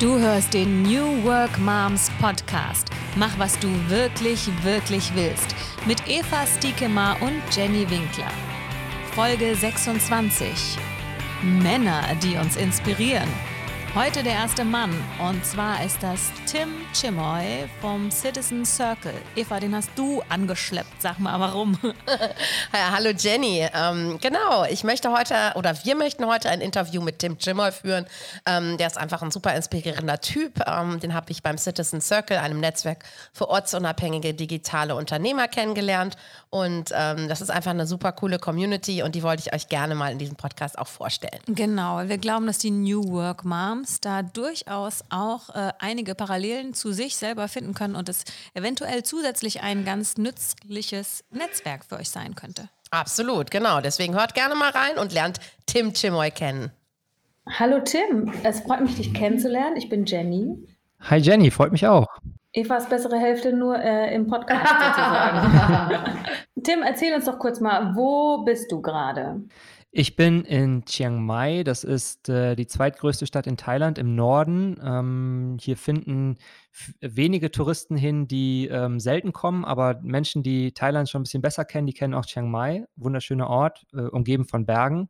Du hörst den New Work Moms Podcast. Mach, was du wirklich, wirklich willst. Mit Eva Stiekemar und Jenny Winkler. Folge 26. Männer, die uns inspirieren. Heute der erste Mann und zwar ist das Tim Chimoy vom Citizen Circle. Eva, den hast du angeschleppt. Sag mal, warum? ja, hallo Jenny. Ähm, genau, ich möchte heute oder wir möchten heute ein Interview mit Tim Chimoy führen. Ähm, der ist einfach ein super inspirierender Typ. Ähm, den habe ich beim Citizen Circle, einem Netzwerk für ortsunabhängige digitale Unternehmer, kennengelernt. Und ähm, das ist einfach eine super coole Community und die wollte ich euch gerne mal in diesem Podcast auch vorstellen. Genau, wir glauben, dass die New Work Moms da durchaus auch äh, einige Parallelen zu sich selber finden können und es eventuell zusätzlich ein ganz nützliches Netzwerk für euch sein könnte. Absolut, genau. Deswegen hört gerne mal rein und lernt Tim Chimoy kennen. Hallo Tim, es freut mich, dich kennenzulernen. Ich bin Jenny. Hi Jenny, freut mich auch. Evas bessere Hälfte nur äh, im Podcast sozusagen. Tim, erzähl uns doch kurz mal, wo bist du gerade? Ich bin in Chiang Mai, das ist äh, die zweitgrößte Stadt in Thailand im Norden. Ähm, hier finden wenige Touristen hin, die ähm, selten kommen, aber Menschen, die Thailand schon ein bisschen besser kennen, die kennen auch Chiang Mai. Wunderschöner Ort, äh, umgeben von Bergen.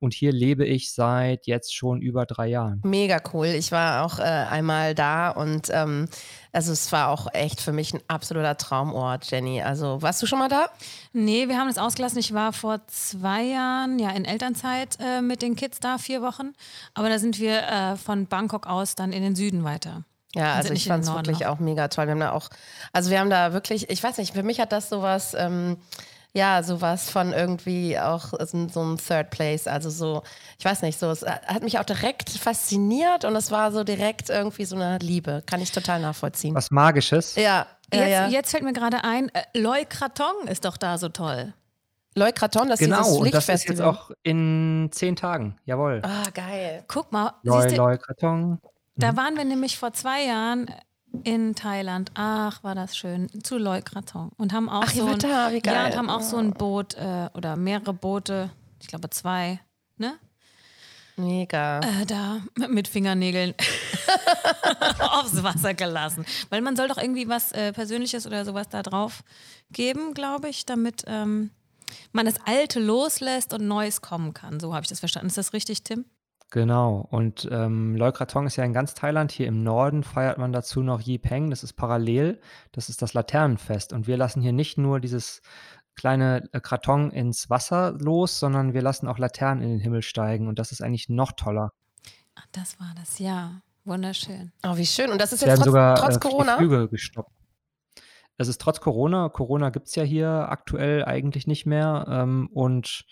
Und hier lebe ich seit jetzt schon über drei Jahren. Mega cool. Ich war auch äh, einmal da und ähm, also es war auch echt für mich ein absoluter Traumort, Jenny. Also warst du schon mal da? Nee, wir haben das ausgelassen. Ich war vor zwei Jahren ja in Elternzeit äh, mit den Kids da, vier Wochen. Aber da sind wir äh, von Bangkok aus dann in den Süden weiter. Ja, also ich fand es wirklich auch mega toll. Wir haben da auch, also wir haben da wirklich, ich weiß nicht, für mich hat das sowas. Ähm, ja, sowas von irgendwie auch so ein Third Place. Also so, ich weiß nicht, so, es hat mich auch direkt fasziniert und es war so direkt irgendwie so eine Liebe. Kann ich total nachvollziehen. Was Magisches. Ja. Jetzt, ja, jetzt fällt mir gerade ein, äh, Loy Kraton ist doch da so toll. Loy Kraton, das genau, ist dieses Genau, das ist jetzt auch in zehn Tagen. Jawohl. Ah, geil. Guck mal. Loy, Loy Kraton. Da mhm. waren wir nämlich vor zwei Jahren in Thailand. Ach, war das schön. Zu Leukraton. Und haben auch Ach, so ein, da. Ja, und haben auch so ein Boot äh, oder mehrere Boote, ich glaube zwei, ne? Mega. Äh, da mit Fingernägeln aufs Wasser gelassen. Weil man soll doch irgendwie was äh, Persönliches oder sowas da drauf geben, glaube ich, damit ähm, man das Alte loslässt und Neues kommen kann. So habe ich das verstanden. Ist das richtig, Tim? Genau. Und ähm, Loikrathong ist ja in ganz Thailand. Hier im Norden feiert man dazu noch Yi Peng. Das ist parallel. Das ist das Laternenfest. Und wir lassen hier nicht nur dieses kleine äh, Kraton ins Wasser los, sondern wir lassen auch Laternen in den Himmel steigen. Und das ist eigentlich noch toller. Ach, das war das, ja. Wunderschön. Oh, wie schön. Und das ist jetzt trotz, sogar, trotz äh, Corona? Flüge gestoppt. Es ist trotz Corona. Corona gibt es ja hier aktuell eigentlich nicht mehr. Ähm, und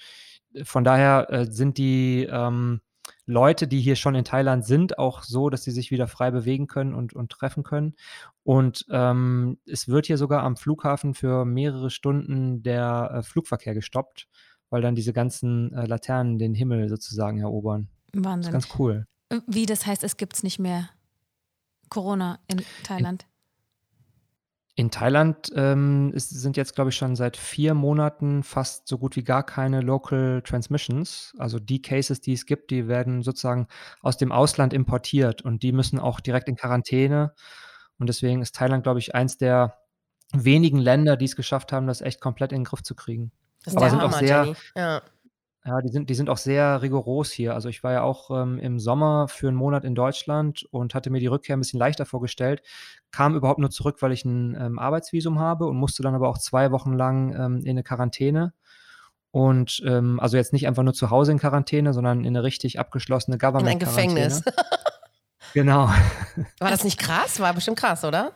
von daher äh, sind die ähm, Leute, die hier schon in Thailand sind, auch so, dass sie sich wieder frei bewegen können und, und treffen können. Und ähm, es wird hier sogar am Flughafen für mehrere Stunden der äh, Flugverkehr gestoppt, weil dann diese ganzen äh, Laternen den Himmel sozusagen erobern. Wahnsinn. Das ist ganz cool. Wie das heißt, es gibt es nicht mehr Corona in Thailand? In Thailand ähm, ist, sind jetzt, glaube ich, schon seit vier Monaten fast so gut wie gar keine Local Transmissions. Also die Cases, die es gibt, die werden sozusagen aus dem Ausland importiert und die müssen auch direkt in Quarantäne. Und deswegen ist Thailand, glaube ich, eins der wenigen Länder, die es geschafft haben, das echt komplett in den Griff zu kriegen. Das ist Aber sind Hammer, auch sehr, ja. Ja, die sind, die sind auch sehr rigoros hier. Also ich war ja auch ähm, im Sommer für einen Monat in Deutschland und hatte mir die Rückkehr ein bisschen leichter vorgestellt. Kam überhaupt nur zurück, weil ich ein ähm, Arbeitsvisum habe und musste dann aber auch zwei Wochen lang ähm, in eine Quarantäne. Und ähm, also jetzt nicht einfach nur zu Hause in Quarantäne, sondern in eine richtig abgeschlossene government In ein Gefängnis. genau. War das nicht krass? War bestimmt krass, oder?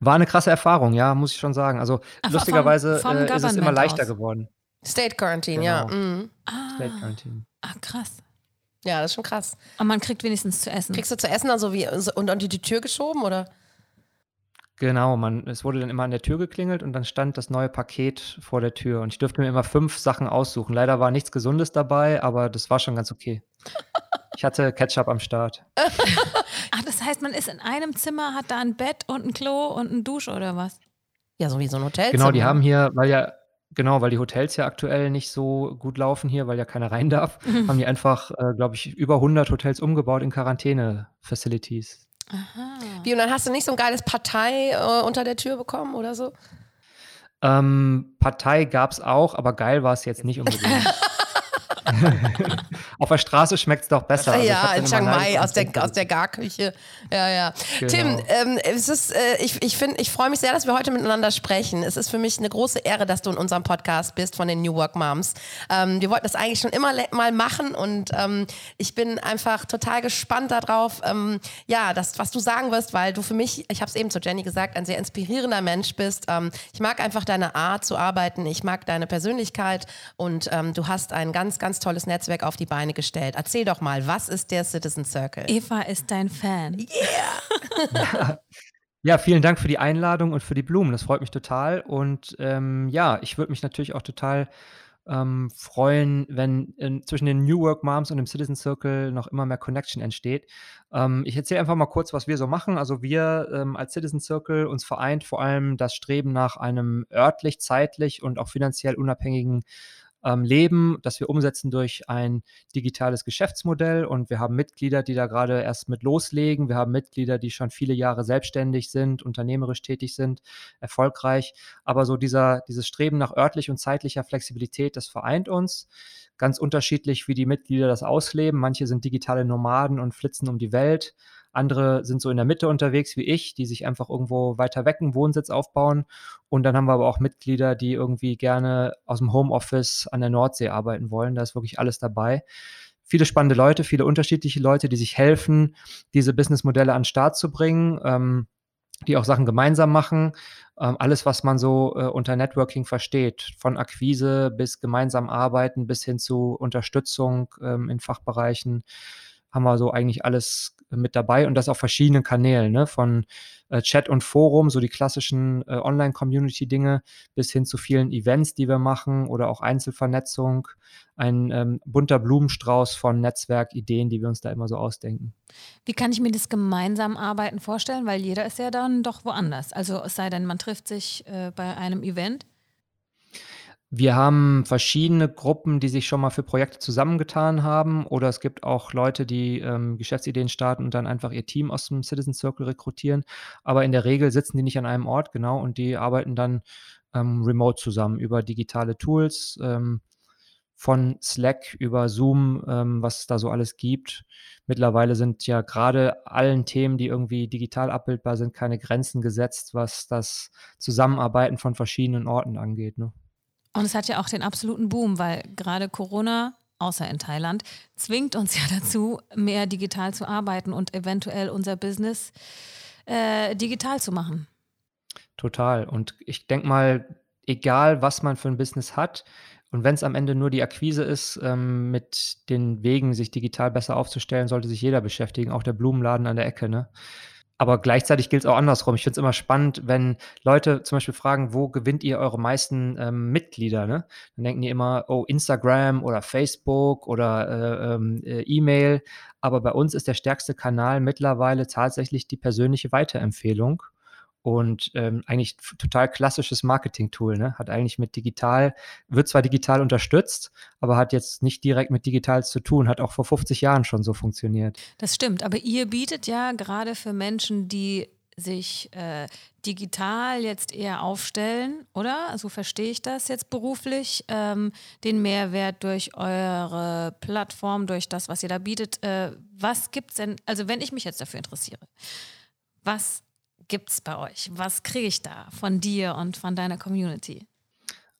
War eine krasse Erfahrung, ja, muss ich schon sagen. Also Ach, lustigerweise vom, vom äh, ist es immer leichter aus. geworden. State Quarantine, genau. ja. Mhm. Ah, State Quarantine. Ah, krass. Ja, das ist schon krass. Aber man kriegt wenigstens zu essen. Kriegst du zu essen also wie und unter die Tür geschoben oder? Genau, man, es wurde dann immer an der Tür geklingelt und dann stand das neue Paket vor der Tür und ich durfte mir immer fünf Sachen aussuchen. Leider war nichts Gesundes dabei, aber das war schon ganz okay. Ich hatte Ketchup am Start. Ach, das heißt, man ist in einem Zimmer, hat da ein Bett und ein Klo und eine Dusche oder was? Ja, so wie so ein Hotel. Genau, die haben hier, weil ja Genau, weil die Hotels ja aktuell nicht so gut laufen hier, weil ja keiner rein darf, haben die einfach, äh, glaube ich, über 100 Hotels umgebaut in Quarantäne-Facilities. Aha. Wie, und dann hast du nicht so ein geiles Partei äh, unter der Tür bekommen oder so? Ähm, Partei gab's auch, aber geil war es jetzt nicht unbedingt. Auf der Straße schmeckt's doch besser. Also ja, in Chiang Mai aus der, aus der Garküche. Ja, ja. Genau. Tim, ähm, es ist, äh, ich, ich, find, ich freue mich sehr, dass wir heute miteinander sprechen. Es ist für mich eine große Ehre, dass du in unserem Podcast bist von den New Work Moms. Ähm, wir wollten das eigentlich schon immer mal machen und ähm, ich bin einfach total gespannt darauf, ähm, ja, das, was du sagen wirst, weil du für mich, ich habe es eben zu Jenny gesagt, ein sehr inspirierender Mensch bist. Ähm, ich mag einfach deine Art zu arbeiten, ich mag deine Persönlichkeit und ähm, du hast ein ganz, ganz tolles Netzwerk auf die Beine gestellt. Erzähl doch mal, was ist der Citizen Circle? Eva ist dein Fan. Ja, vielen Dank für die Einladung und für die Blumen. Das freut mich total. Und ähm, ja, ich würde mich natürlich auch total ähm, freuen, wenn in, zwischen den New Work Moms und dem Citizen Circle noch immer mehr Connection entsteht. Ähm, ich erzähle einfach mal kurz, was wir so machen. Also wir ähm, als Citizen Circle uns vereint vor allem das Streben nach einem örtlich, zeitlich und auch finanziell unabhängigen ähm, Leben, das wir umsetzen durch ein digitales Geschäftsmodell. Und wir haben Mitglieder, die da gerade erst mit loslegen. Wir haben Mitglieder, die schon viele Jahre selbstständig sind, unternehmerisch tätig sind, erfolgreich. Aber so dieser, dieses Streben nach örtlich und zeitlicher Flexibilität, das vereint uns. Ganz unterschiedlich, wie die Mitglieder das ausleben. Manche sind digitale Nomaden und flitzen um die Welt. Andere sind so in der Mitte unterwegs wie ich, die sich einfach irgendwo weiter weg einen Wohnsitz aufbauen. Und dann haben wir aber auch Mitglieder, die irgendwie gerne aus dem Homeoffice an der Nordsee arbeiten wollen. Da ist wirklich alles dabei. Viele spannende Leute, viele unterschiedliche Leute, die sich helfen, diese Businessmodelle an den Start zu bringen, ähm, die auch Sachen gemeinsam machen. Ähm, alles, was man so äh, unter Networking versteht, von Akquise bis gemeinsam arbeiten bis hin zu Unterstützung ähm, in Fachbereichen haben wir so eigentlich alles mit dabei und das auf verschiedenen Kanälen, ne? von äh, Chat und Forum, so die klassischen äh, Online-Community-Dinge, bis hin zu vielen Events, die wir machen oder auch Einzelvernetzung. Ein ähm, bunter Blumenstrauß von Netzwerkideen, die wir uns da immer so ausdenken. Wie kann ich mir das gemeinsam Arbeiten vorstellen? Weil jeder ist ja dann doch woanders. Also es sei denn, man trifft sich äh, bei einem Event. Wir haben verschiedene Gruppen, die sich schon mal für Projekte zusammengetan haben. Oder es gibt auch Leute, die ähm, Geschäftsideen starten und dann einfach ihr Team aus dem Citizen Circle rekrutieren. Aber in der Regel sitzen die nicht an einem Ort, genau, und die arbeiten dann ähm, remote zusammen über digitale Tools, ähm, von Slack über Zoom, ähm, was es da so alles gibt. Mittlerweile sind ja gerade allen Themen, die irgendwie digital abbildbar sind, keine Grenzen gesetzt, was das Zusammenarbeiten von verschiedenen Orten angeht. Ne? Und es hat ja auch den absoluten Boom, weil gerade Corona, außer in Thailand, zwingt uns ja dazu, mehr digital zu arbeiten und eventuell unser Business äh, digital zu machen. Total. Und ich denke mal, egal was man für ein Business hat, und wenn es am Ende nur die Akquise ist, ähm, mit den Wegen, sich digital besser aufzustellen, sollte sich jeder beschäftigen, auch der Blumenladen an der Ecke. Ne? Aber gleichzeitig gilt es auch andersrum. Ich finde es immer spannend, wenn Leute zum Beispiel fragen, wo gewinnt ihr eure meisten ähm, Mitglieder? Ne? Dann denken die immer, oh, Instagram oder Facebook oder äh, ähm, äh, E-Mail. Aber bei uns ist der stärkste Kanal mittlerweile tatsächlich die persönliche Weiterempfehlung. Und ähm, eigentlich total klassisches Marketing-Tool, ne? Hat eigentlich mit digital, wird zwar digital unterstützt, aber hat jetzt nicht direkt mit digital zu tun, hat auch vor 50 Jahren schon so funktioniert. Das stimmt, aber ihr bietet ja gerade für Menschen, die sich äh, digital jetzt eher aufstellen, oder? So verstehe ich das jetzt beruflich, ähm, den Mehrwert durch eure Plattform, durch das, was ihr da bietet. Äh, was gibt's denn, also wenn ich mich jetzt dafür interessiere, was gibt's bei euch? Was kriege ich da von dir und von deiner Community?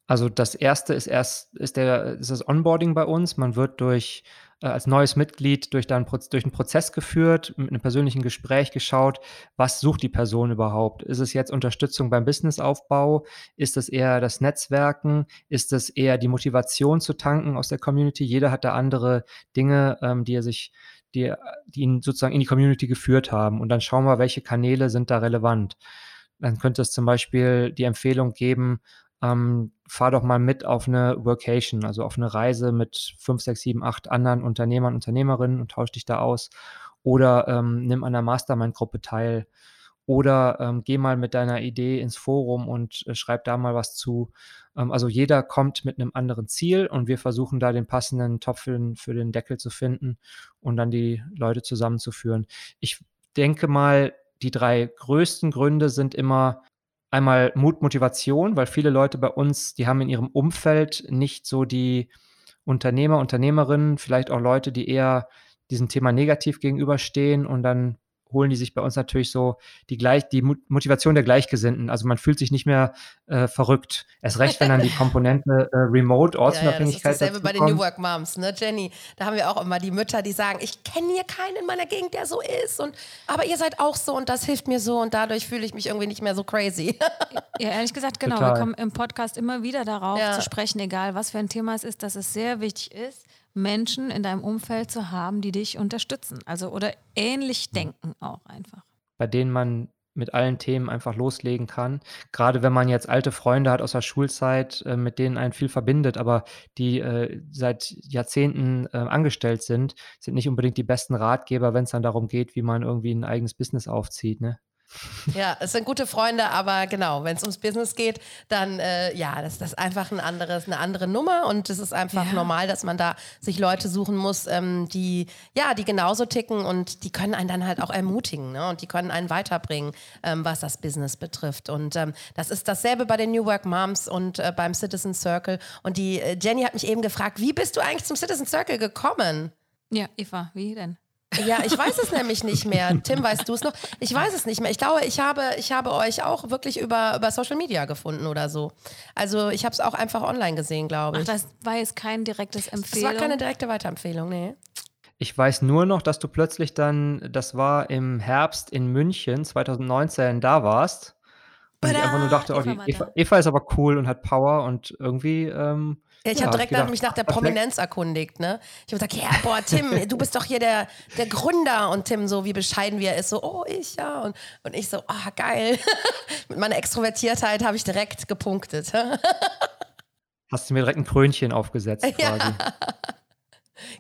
Also das erste ist erst ist der ist das Onboarding bei uns. Man wird durch äh, als neues Mitglied durch, dann, durch einen Prozess geführt, mit einem persönlichen Gespräch geschaut, was sucht die Person überhaupt? Ist es jetzt Unterstützung beim Businessaufbau? Ist es eher das Netzwerken? Ist es eher die Motivation zu tanken aus der Community? Jeder hat da andere Dinge, ähm, die er sich die, die ihn sozusagen in die Community geführt haben. Und dann schauen wir, welche Kanäle sind da relevant. Dann könnte es zum Beispiel die Empfehlung geben, ähm, fahr doch mal mit auf eine Workation, also auf eine Reise mit fünf, sechs, sieben, acht anderen Unternehmern, Unternehmerinnen und tausch dich da aus. Oder ähm, nimm an der Mastermind-Gruppe teil. Oder ähm, geh mal mit deiner Idee ins Forum und äh, schreib da mal was zu. Ähm, also jeder kommt mit einem anderen Ziel und wir versuchen da den passenden Topf für den, Deckel zu finden und dann die Leute zusammenzuführen. Ich denke mal, die drei größten Gründe sind immer einmal Mut, Motivation, weil viele Leute bei uns, die haben in ihrem Umfeld nicht so die Unternehmer, Unternehmerinnen, vielleicht auch Leute, die eher diesem Thema negativ gegenüberstehen und dann holen die sich bei uns natürlich so die, gleich, die Motivation der Gleichgesinnten. Also man fühlt sich nicht mehr äh, verrückt. Erst recht, wenn dann die Komponente äh, Remote, Ortsunabhängigkeit. Ja, ja, das ist dasselbe bei den New Work Moms, ne, Jenny? Da haben wir auch immer die Mütter, die sagen, ich kenne hier keinen in meiner Gegend, der so ist. Und, aber ihr seid auch so und das hilft mir so und dadurch fühle ich mich irgendwie nicht mehr so crazy. ja, ehrlich gesagt, genau. Total. Wir kommen im Podcast immer wieder darauf ja. zu sprechen, egal was für ein Thema es ist, dass es sehr wichtig ist, Menschen in deinem Umfeld zu haben, die dich unterstützen. Also oder ähnlich denken auch einfach. Bei denen man mit allen Themen einfach loslegen kann. Gerade wenn man jetzt alte Freunde hat aus der Schulzeit, äh, mit denen einen viel verbindet, aber die äh, seit Jahrzehnten äh, angestellt sind, sind nicht unbedingt die besten Ratgeber, wenn es dann darum geht, wie man irgendwie ein eigenes Business aufzieht. Ne? Ja, es sind gute Freunde, aber genau, wenn es ums Business geht, dann äh, ja, das, das ist einfach ein anderes, eine andere Nummer und es ist einfach ja. normal, dass man da sich Leute suchen muss, ähm, die ja, die genauso ticken und die können einen dann halt auch ermutigen ne? und die können einen weiterbringen, ähm, was das Business betrifft. Und ähm, das ist dasselbe bei den New Work Moms und äh, beim Citizen Circle. Und die äh, Jenny hat mich eben gefragt, wie bist du eigentlich zum Citizen Circle gekommen? Ja, Eva, wie denn? Ja, ich weiß es nämlich nicht mehr. Tim, weißt du es noch? Ich weiß es nicht mehr. Ich glaube, ich habe, ich habe euch auch wirklich über, über Social Media gefunden oder so. Also ich habe es auch einfach online gesehen, glaube ich. Ach, das war jetzt kein direktes Empfehlung? Das war keine direkte Weiterempfehlung, nee. Ich weiß nur noch, dass du plötzlich dann, das war im Herbst in München 2019, da warst. Und ich einfach nur dachte, oh, Eva, Eva, ist aber cool und hat Power und irgendwie ähm, ja, ich ja, habe direkt gedacht, mich nach der Prominenz erkundigt, ne? Ich habe gesagt, ja, boah, Tim, du bist doch hier der, der Gründer. Und Tim, so wie bescheiden wie er ist, so, oh, ich, ja. Und, und ich so, ah, oh, geil. Mit meiner Extrovertiertheit habe ich direkt gepunktet. Hast du mir direkt ein Krönchen aufgesetzt quasi. Ja.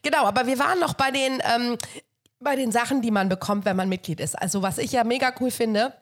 Genau, aber wir waren noch bei den, ähm, bei den Sachen, die man bekommt, wenn man Mitglied ist. Also was ich ja mega cool finde,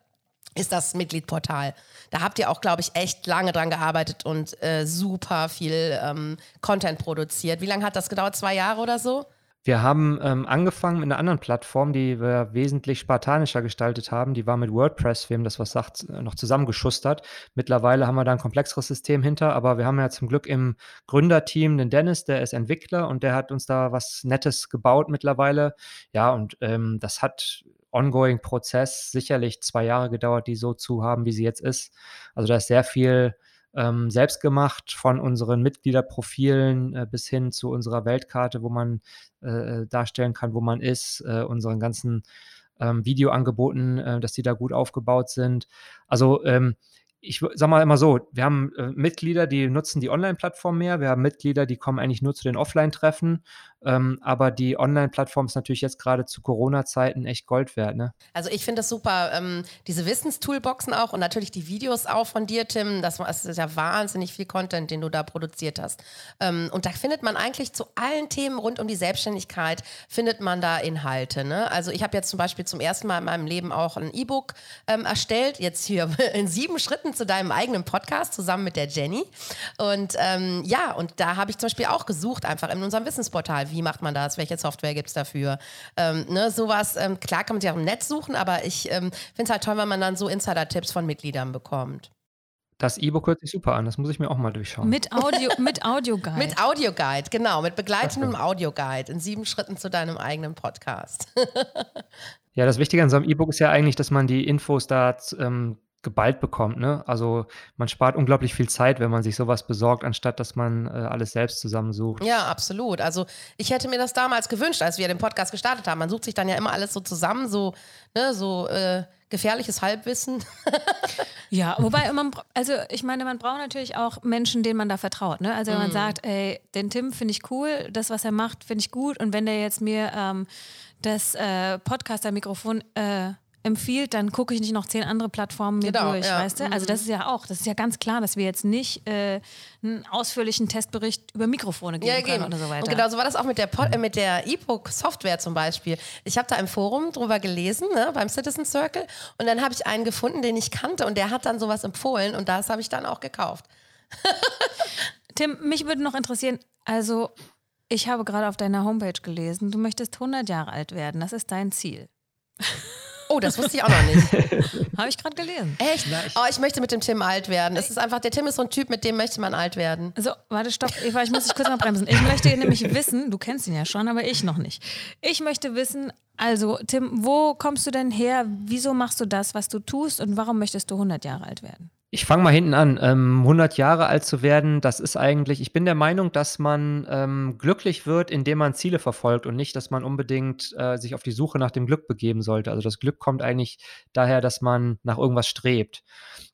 ist das Mitgliedportal. Da habt ihr auch, glaube ich, echt lange dran gearbeitet und äh, super viel ähm, Content produziert. Wie lange hat das gedauert? Zwei Jahre oder so? Wir haben ähm, angefangen mit einer anderen Plattform, die wir wesentlich spartanischer gestaltet haben. Die war mit WordPress, wem das was sagt, äh, noch zusammengeschustert. Mittlerweile haben wir da ein komplexeres System hinter, aber wir haben ja zum Glück im Gründerteam den Dennis, der ist Entwickler und der hat uns da was Nettes gebaut mittlerweile. Ja, und ähm, das hat ongoing Prozess, sicherlich zwei Jahre gedauert, die so zu haben, wie sie jetzt ist. Also da ist sehr viel ähm, selbst gemacht, von unseren Mitgliederprofilen äh, bis hin zu unserer Weltkarte, wo man äh, darstellen kann, wo man ist, äh, unseren ganzen ähm, Videoangeboten, äh, dass die da gut aufgebaut sind. Also ähm, ich sag mal immer so, wir haben äh, Mitglieder, die nutzen die Online-Plattform mehr, wir haben Mitglieder, die kommen eigentlich nur zu den Offline-Treffen ähm, aber die Online-Plattform ist natürlich jetzt gerade zu Corona-Zeiten echt Gold wert. Ne? Also ich finde das super, ähm, diese Wissenstoolboxen auch und natürlich die Videos auch von dir, Tim. Das, das ist ja wahnsinnig viel Content, den du da produziert hast. Ähm, und da findet man eigentlich zu allen Themen rund um die Selbstständigkeit, findet man da Inhalte. Ne? Also ich habe jetzt zum Beispiel zum ersten Mal in meinem Leben auch ein E-Book ähm, erstellt, jetzt hier in sieben Schritten zu deinem eigenen Podcast zusammen mit der Jenny. Und ähm, ja, und da habe ich zum Beispiel auch gesucht, einfach in unserem Wissensportal wie macht man das, welche Software gibt es dafür. Ähm, ne, sowas, ähm, klar kann man sich auch im Netz suchen, aber ich ähm, finde es halt toll, wenn man dann so Insider-Tipps von Mitgliedern bekommt. Das E-Book hört sich super an, das muss ich mir auch mal durchschauen. Mit Audio, mit Audioguide. mit Audioguide, genau, mit begleitendem Audioguide in sieben Schritten zu deinem eigenen Podcast. ja, das Wichtige an so einem E-Book ist ja eigentlich, dass man die Infos da ähm, geballt bekommt. Ne? Also man spart unglaublich viel Zeit, wenn man sich sowas besorgt, anstatt dass man äh, alles selbst zusammensucht. Ja, absolut. Also ich hätte mir das damals gewünscht, als wir den Podcast gestartet haben. Man sucht sich dann ja immer alles so zusammen, so, ne, so äh, gefährliches Halbwissen. ja, wobei man, also ich meine, man braucht natürlich auch Menschen, denen man da vertraut. Ne? Also wenn man mm. sagt, ey, den Tim finde ich cool, das, was er macht, finde ich gut und wenn der jetzt mir ähm, das äh, Podcaster-Mikrofon äh, empfiehlt, dann gucke ich nicht noch zehn andere Plattformen mir Genau, durch, ja. weißt du? Also das ist ja auch, das ist ja ganz klar, dass wir jetzt nicht äh, einen ausführlichen Testbericht über Mikrofone geben Ja, können oder so weiter. Und genau so war das auch mit der, Pod- äh, mit der E-Book-Software zum Beispiel. Ich habe da im Forum drüber gelesen, ne, beim Citizen Circle, und dann habe ich einen gefunden, den ich kannte, und der hat dann sowas empfohlen, und das habe ich dann auch gekauft. Tim, mich würde noch interessieren, also ich habe gerade auf deiner Homepage gelesen, du möchtest 100 Jahre alt werden, das ist dein Ziel. Oh, das wusste ich auch noch nicht. Habe ich gerade gelesen. Echt? Oh, ich möchte mit dem Tim alt werden. Es ist einfach, der Tim ist so ein Typ, mit dem möchte man alt werden. So, warte, stopp, Eva, ich muss dich kurz mal bremsen. Ich möchte nämlich wissen, du kennst ihn ja schon, aber ich noch nicht. Ich möchte wissen, also Tim, wo kommst du denn her? Wieso machst du das, was du tust und warum möchtest du 100 Jahre alt werden? Ich fange mal hinten an. Ähm, 100 Jahre alt zu werden, das ist eigentlich, ich bin der Meinung, dass man ähm, glücklich wird, indem man Ziele verfolgt und nicht, dass man unbedingt äh, sich auf die Suche nach dem Glück begeben sollte. Also das Glück kommt eigentlich daher, dass man nach irgendwas strebt.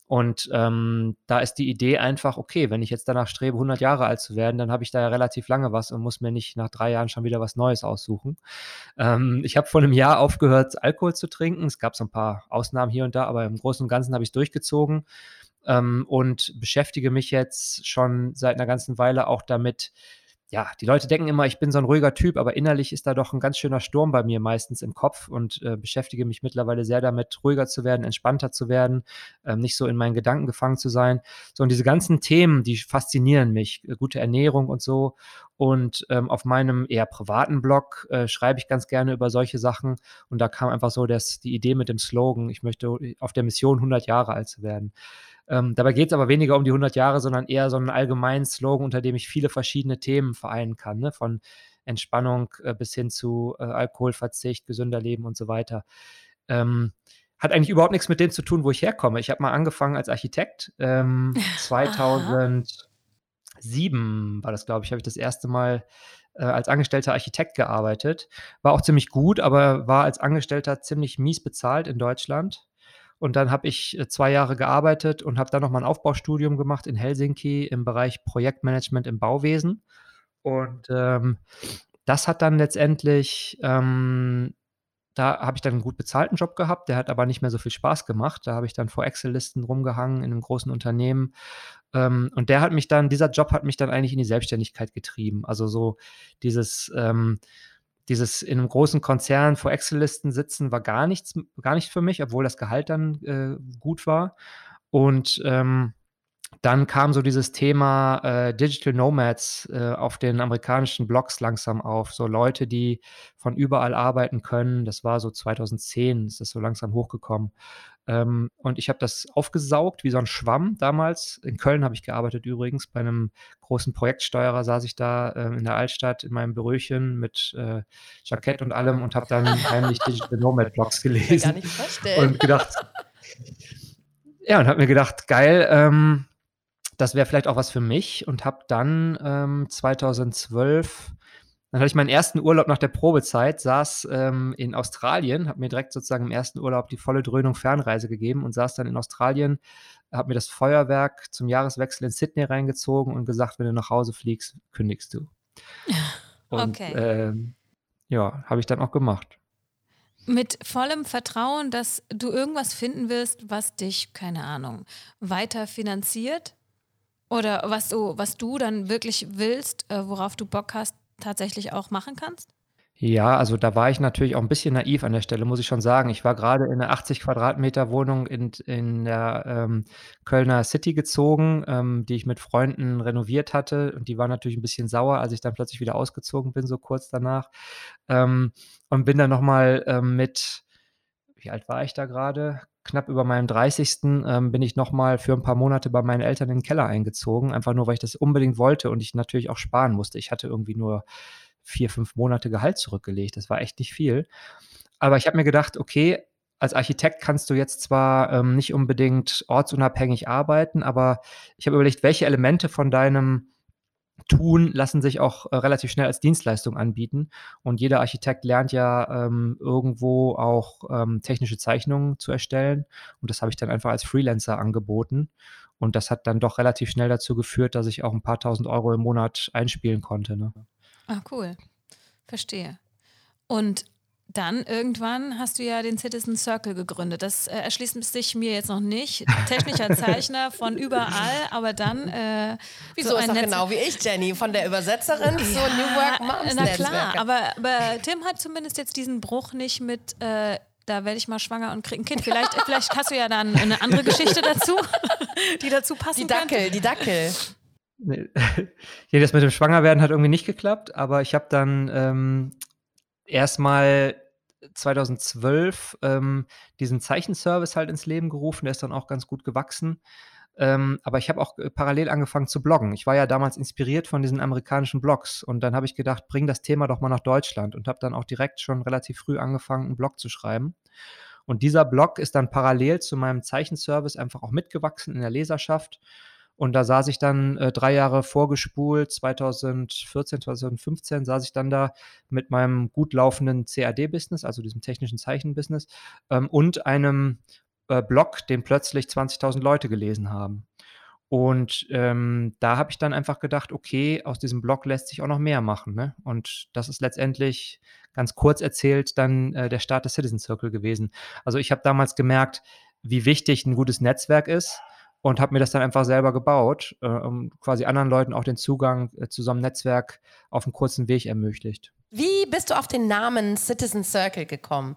Und ähm, da ist die Idee einfach, okay, wenn ich jetzt danach strebe, 100 Jahre alt zu werden, dann habe ich da ja relativ lange was und muss mir nicht nach drei Jahren schon wieder was Neues aussuchen. Ähm, ich habe vor einem Jahr aufgehört, Alkohol zu trinken. Es gab so ein paar Ausnahmen hier und da, aber im Großen und Ganzen habe ich es durchgezogen ähm, und beschäftige mich jetzt schon seit einer ganzen Weile auch damit, ja, die Leute denken immer, ich bin so ein ruhiger Typ, aber innerlich ist da doch ein ganz schöner Sturm bei mir meistens im Kopf und äh, beschäftige mich mittlerweile sehr damit, ruhiger zu werden, entspannter zu werden, ähm, nicht so in meinen Gedanken gefangen zu sein. So, und diese ganzen Themen, die faszinieren mich, äh, gute Ernährung und so. Und ähm, auf meinem eher privaten Blog äh, schreibe ich ganz gerne über solche Sachen. Und da kam einfach so das, die Idee mit dem Slogan, ich möchte auf der Mission 100 Jahre alt zu werden. Ähm, dabei geht es aber weniger um die 100 Jahre, sondern eher so einen allgemeinen Slogan, unter dem ich viele verschiedene Themen vereinen kann, ne? von Entspannung äh, bis hin zu äh, Alkoholverzicht, gesünder Leben und so weiter. Ähm, hat eigentlich überhaupt nichts mit dem zu tun, wo ich herkomme. Ich habe mal angefangen als Architekt. Ähm, 2007 war das, glaube ich, habe ich das erste Mal äh, als angestellter Architekt gearbeitet. War auch ziemlich gut, aber war als Angestellter ziemlich mies bezahlt in Deutschland. Und dann habe ich äh, zwei Jahre gearbeitet und habe dann nochmal ein Aufbaustudium gemacht in Helsinki im Bereich Projektmanagement im Bauwesen. Und ähm, das hat dann letztendlich, ähm, da habe ich dann einen gut bezahlten Job gehabt, der hat aber nicht mehr so viel Spaß gemacht. Da habe ich dann vor Excel-Listen rumgehangen in einem großen Unternehmen. Ähm, und der hat mich dann, dieser Job hat mich dann eigentlich in die Selbstständigkeit getrieben. Also so dieses, ähm, dieses in einem großen Konzern vor Excel-Listen sitzen war gar nichts, gar nicht für mich, obwohl das Gehalt dann äh, gut war. Und ähm, dann kam so dieses Thema äh, Digital Nomads äh, auf den amerikanischen Blogs langsam auf. So Leute, die von überall arbeiten können. Das war so 2010, ist das so langsam hochgekommen. Ähm, und ich habe das aufgesaugt wie so ein Schwamm damals. In Köln habe ich gearbeitet übrigens. Bei einem großen Projektsteuerer saß ich da äh, in der Altstadt in meinem Büröchen mit äh, Jackett und allem und habe dann heimlich Digital Nomad Blogs Gar gelesen nicht vorstellen. und gedacht, ja, und habe mir gedacht, geil, ähm, das wäre vielleicht auch was für mich und habe dann ähm, 2012, dann hatte ich meinen ersten Urlaub nach der Probezeit, saß ähm, in Australien, habe mir direkt sozusagen im ersten Urlaub die volle Dröhnung Fernreise gegeben und saß dann in Australien, habe mir das Feuerwerk zum Jahreswechsel in Sydney reingezogen und gesagt, wenn du nach Hause fliegst, kündigst du. Und, Okay. ähm, ja, habe ich dann auch gemacht. Mit vollem Vertrauen, dass du irgendwas finden wirst, was dich, keine Ahnung, weiter finanziert oder was du, was du dann wirklich willst, äh, worauf du Bock hast, tatsächlich auch machen kannst? Ja, also da war ich natürlich auch ein bisschen naiv an der Stelle, muss ich schon sagen. Ich war gerade in 'ne 80 Quadratmeter Wohnung in in der, ähm, Kölner City gezogen, ähm, die ich mit Freunden renoviert hatte und die waren natürlich ein bisschen sauer, als ich dann plötzlich wieder ausgezogen bin, so kurz danach. Ähm, und bin dann noch mal, ähm, mit wie alt war ich da gerade? Knapp über meinem 30. Ähm, bin ich noch mal für ein paar Monate bei meinen Eltern in den Keller eingezogen, einfach nur, weil ich das unbedingt wollte und ich natürlich auch sparen musste. Ich hatte irgendwie nur 4, 5 Monate Gehalt zurückgelegt. Das war echt nicht viel. Aber ich habe mir gedacht: „Okay, als Architekt kannst du jetzt zwar, ähm, nicht unbedingt ortsunabhängig arbeiten, aber ich habe überlegt, welche Elemente von deinem Tun lassen sich auch, äh, relativ schnell als Dienstleistung anbieten. Und jeder Architekt lernt ja, ähm, irgendwo auch, ähm, technische Zeichnungen zu erstellen. Und das habe ich dann einfach als Freelancer angeboten. Und das hat dann doch relativ schnell dazu geführt, dass ich auch ein paar Tausend Euro im Monat einspielen konnte, ne? Ah, cool. Verstehe. Und dann irgendwann hast du ja den Citizen Circle gegründet. Das äh, erschließt sich mir jetzt noch nicht. Technischer Zeichner von überall, aber dann. Äh, Wieso so ist doch genau wie ich, Jenny, von der Übersetzerin ja, zur New Work Moms Na klar, aber, aber Tim hat zumindest jetzt diesen Bruch nicht mit. Äh, da werde ich mal schwanger und kriege ein Kind. Vielleicht, vielleicht hast du ja dann eine andere Geschichte dazu, die dazu passen Die Dackel, könnte. die Dackel. ja, das mit dem Schwangerwerden hat irgendwie nicht geklappt, aber ich habe dann ähm, erstmal 2012 ähm, diesen Zeichenservice halt ins Leben gerufen. Der ist dann auch ganz gut gewachsen. Ähm, aber ich habe auch äh, parallel angefangen zu bloggen. Ich war ja damals inspiriert von diesen amerikanischen Blogs und dann habe ich gedacht, bring das Thema doch mal nach Deutschland und habe dann auch direkt schon relativ früh angefangen, einen Blog zu schreiben. Und dieser Blog ist dann parallel zu meinem Zeichenservice einfach auch mitgewachsen in der Leserschaft. Und da saß ich dann äh, drei Jahre vorgespult, 2014, 2015 saß ich dann da mit meinem gut laufenden CAD-Business, also diesem technischen Zeichenbusiness, ähm, und einem äh, Blog, den plötzlich 20.000 Leute gelesen haben. Und ähm, da habe ich dann einfach gedacht, okay, aus diesem Blog lässt sich auch noch mehr machen. Ne? Und das ist letztendlich ganz kurz erzählt dann äh, der Start des Citizen Circle gewesen. Also ich habe damals gemerkt, wie wichtig ein gutes Netzwerk ist und habe mir das dann einfach selber gebaut, äh, um quasi anderen Leuten auch den Zugang äh, zu so einem Netzwerk auf einem kurzen Weg ermöglicht. Wie bist du auf den Namen Citizen Circle gekommen?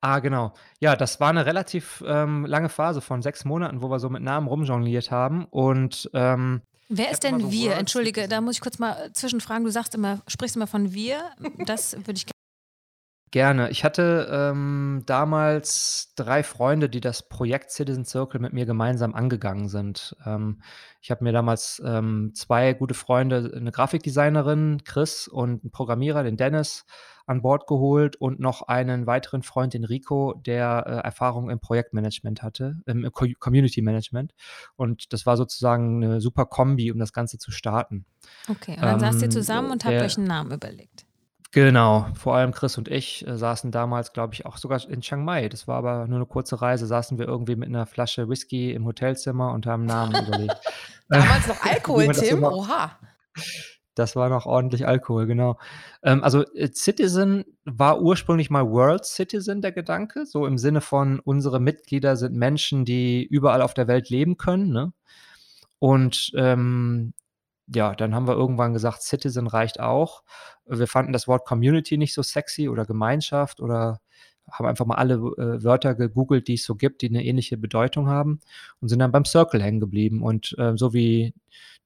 Ah, genau. Ja, das war eine relativ ähm, lange Phase von sechs Monaten, wo wir so mit Namen rumjongliert haben. Und ähm, Wer ist denn so wir? Entschuldige, da muss ich kurz mal zwischenfragen. Du sagst immer, sprichst immer von wir. Das würde ich gerne. Ich hatte ähm, damals drei Freunde, die das Projekt Citizen Circle mit mir gemeinsam angegangen sind. Ähm, ich habe mir damals ähm, zwei gute Freunde, eine Grafikdesignerin, Chris, und einen Programmierer, den Dennis, an Bord geholt und noch einen weiteren Freund, den Rico, der äh, Erfahrung im Projektmanagement hatte, im Community Management. Und das war sozusagen eine super Kombi, um das Ganze zu starten. Okay, und dann saßt ihr ähm, zusammen und habt euch einen Namen überlegt. Genau, vor allem Chris und ich äh, saßen damals, glaube ich, auch sogar in Chiang Mai. Das war aber nur eine kurze Reise. Saßen wir irgendwie mit einer Flasche Whisky im Hotelzimmer und haben Namen überlegt. Damals noch Alkohol, Tim? Oha. Das war noch ordentlich Alkohol, genau. Ähm, also äh, Citizen war ursprünglich mal World Citizen, der Gedanke, so im Sinne von, unsere Mitglieder sind Menschen, die überall auf der Welt leben können. Ne? Und ähm, ja, dann haben wir irgendwann gesagt, Citizen reicht auch. Wir fanden das Wort Community nicht so sexy oder Gemeinschaft oder haben einfach mal alle äh, Wörter gegoogelt, die es so gibt, die eine ähnliche Bedeutung haben und sind dann beim Circle hängen geblieben. Und äh, so wie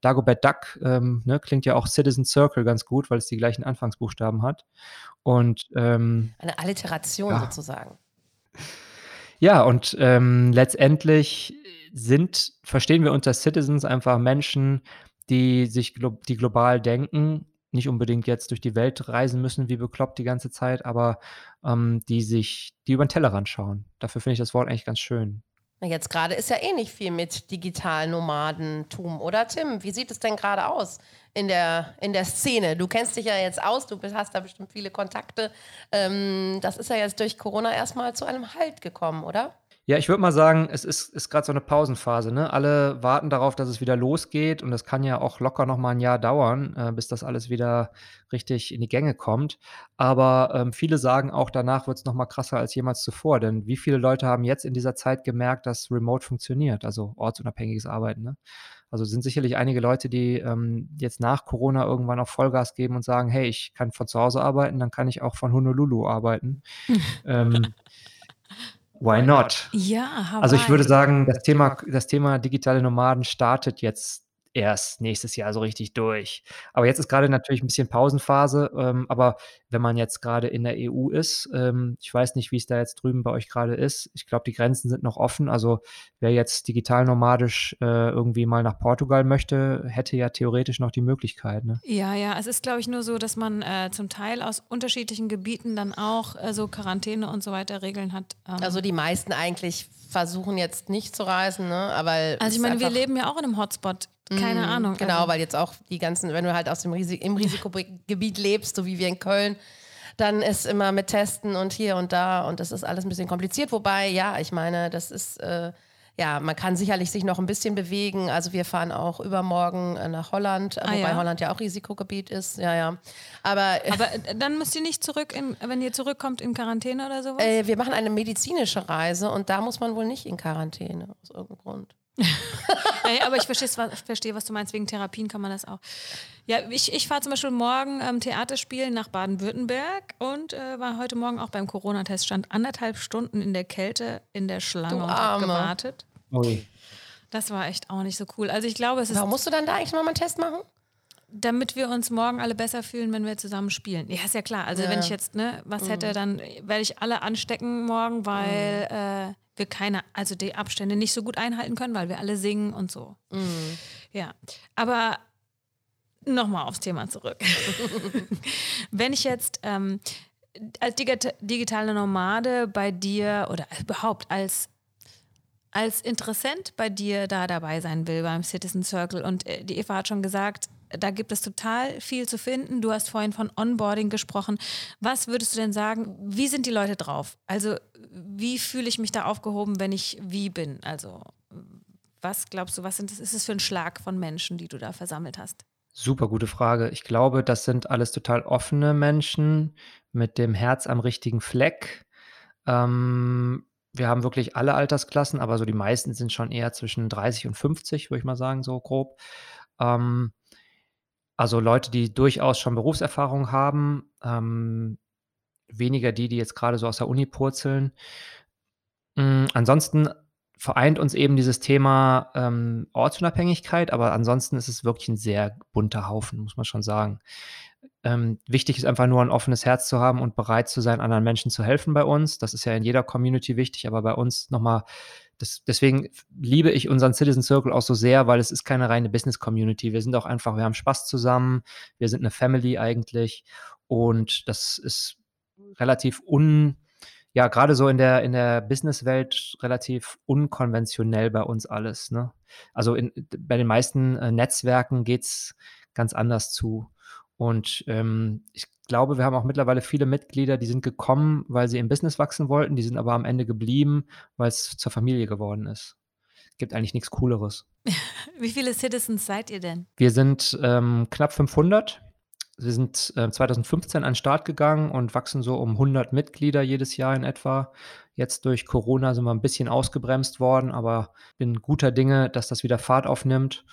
Dagobert Duck ähm, ne, klingt ja auch Citizen Circle ganz gut, weil es die gleichen Anfangsbuchstaben hat. Und ähm, eine Alliteration ja. sozusagen. Ja, und ähm, letztendlich sind, verstehen wir unter Citizens einfach Menschen, die sich glo die global denken, nicht unbedingt jetzt durch die Welt reisen müssen wie bekloppt die ganze Zeit, aber ähm, die sich, die über den Tellerrand schauen. Dafür finde ich das Wort eigentlich ganz schön. Jetzt gerade ist ja eh nicht viel mit Digitalnomadentum, oder Tim? Wie sieht es denn gerade aus in der, in der Szene? Du kennst dich ja jetzt aus, du hast da bestimmt viele Kontakte. Ähm, das ist ja jetzt durch Corona erstmal zu einem Halt gekommen, oder? Ja, ich würde mal sagen, es ist, ist gerade so eine Pausenphase. Ne? Alle warten darauf, dass es wieder losgeht und das kann ja auch locker noch mal ein Jahr dauern, äh, bis das alles wieder richtig in die Gänge kommt. Aber ähm, viele sagen auch, danach wird es noch mal krasser als jemals zuvor. Denn wie viele Leute haben jetzt in dieser Zeit gemerkt, dass Remote funktioniert, also ortsunabhängiges Arbeiten? Ne? Also sind sicherlich einige Leute, die ähm, jetzt nach Corona irgendwann auch Vollgas geben und sagen, hey, ich kann von zu Hause arbeiten, dann kann ich auch von Honolulu arbeiten. ähm, why not? Ja, Hawaii. Also ich würde sagen, das Thema, das Thema digitale Nomaden startet jetzt erst nächstes Jahr so richtig durch. Aber jetzt ist gerade natürlich ein bisschen Pausenphase. Ähm, aber wenn man jetzt gerade in der EU ist, ähm, ich weiß nicht, wie es da jetzt drüben bei euch gerade ist. Ich glaube, die Grenzen sind noch offen. Also wer jetzt digital nomadisch äh, irgendwie mal nach Portugal möchte, hätte ja theoretisch noch die Möglichkeit. Ne? Ja, ja. Es ist, glaube ich, nur so, dass man äh, zum Teil aus unterschiedlichen Gebieten dann auch äh, so Quarantäne und so weiter Regeln hat. Ähm. Also die meisten eigentlich versuchen jetzt nicht zu reisen, ne? Aber also ich meine, wir leben ja auch in einem Hotspot keine mm, Ahnung. Genau, also. weil jetzt auch die ganzen, wenn du halt aus dem Risik im Risikogebiet lebst, so wie wir in Köln, dann ist immer mit Testen und hier und da und das ist alles ein bisschen kompliziert. Wobei, ja, ich meine, das ist äh, ja, man kann sicherlich sich noch ein bisschen bewegen. Also wir fahren auch übermorgen äh, nach Holland, Ah, wobei ja? Holland ja auch Risikogebiet ist. Ja, ja. Aber, Aber äh, dann müsst ihr nicht zurück, in, wenn ihr zurückkommt, in Quarantäne oder sowas? äh, wir machen eine medizinische Reise und da muss man wohl nicht in Quarantäne aus irgendeinem Grund. Ja, aber ich verstehe, was, verstehe, was du meinst. Wegen Therapien kann man das auch. Ja, ich, ich fahre zum Beispiel morgen ähm, Theater spielen nach Baden-Württemberg und äh, war heute Morgen auch beim Corona-Test. Stand anderthalb Stunden in der Kälte in der Schlange Du und Arme. gewartet. Ui. Das war echt auch nicht so cool. Also ich glaube, es ist, Warum musst du dann da eigentlich nochmal einen Test machen? Damit wir uns morgen alle besser fühlen, wenn wir zusammen spielen. Ja, ist ja klar. Also Ja. wenn ich jetzt ne, was hätte, dann werde ich alle anstecken morgen, weil äh, wir keine, also die Abstände nicht so gut einhalten können, weil wir alle singen und so. Ja, aber nochmal aufs Thema zurück. Wenn ich jetzt ähm, als digita digitale Nomade bei dir oder überhaupt als, als Interessent bei dir da dabei sein will beim Citizen Circle und äh, die Eva hat schon gesagt, da gibt es total viel zu finden. Du hast vorhin von Onboarding gesprochen. Was würdest du denn sagen, wie sind die Leute drauf? Also wie fühle ich mich da aufgehoben, wenn ich wie bin? Also was glaubst du, was sind, ist es für ein Schlag von Menschen, die du da versammelt hast? Super gute Frage. Ich glaube, das sind alles total offene Menschen mit dem Herz am richtigen Fleck. Ähm, wir haben wirklich alle Altersklassen, aber so die meisten sind schon eher zwischen 30 und 50, würde ich mal sagen, so grob. Ähm, also Leute, die durchaus schon Berufserfahrung haben, ähm, weniger die, die jetzt gerade so aus der Uni purzeln. Mm, ansonsten vereint uns eben dieses Thema ähm, Ortsunabhängigkeit, aber ansonsten ist es wirklich ein sehr bunter Haufen, muss man schon sagen. Ähm, wichtig ist einfach nur ein offenes Herz zu haben und bereit zu sein, anderen Menschen zu helfen bei uns. Das ist ja in jeder Community wichtig, aber bei uns nochmal, das, deswegen liebe ich unseren Citizen Circle auch so sehr, weil es ist keine reine Business Community. Wir sind auch einfach, wir haben Spaß zusammen, wir sind eine Family eigentlich und das ist relativ un, ja, gerade so in der, in der Businesswelt relativ unkonventionell bei uns alles. Ne? Also in, bei den meisten äh, Netzwerken geht es ganz anders zu. Und ähm, ich glaube, wir haben auch mittlerweile viele Mitglieder, die sind gekommen, weil sie im Business wachsen wollten, die sind aber am Ende geblieben, weil es zur Familie geworden ist. Gibt eigentlich nichts Cooleres. Wie viele Citizens seid ihr denn? Wir sind ähm, knapp 500. Wir sind äh, 2015 an den Start gegangen und wachsen so um 100 Mitglieder jedes Jahr in etwa. Jetzt durch Corona sind wir ein bisschen ausgebremst worden, aber bin guter Dinge, dass das wieder Fahrt aufnimmt.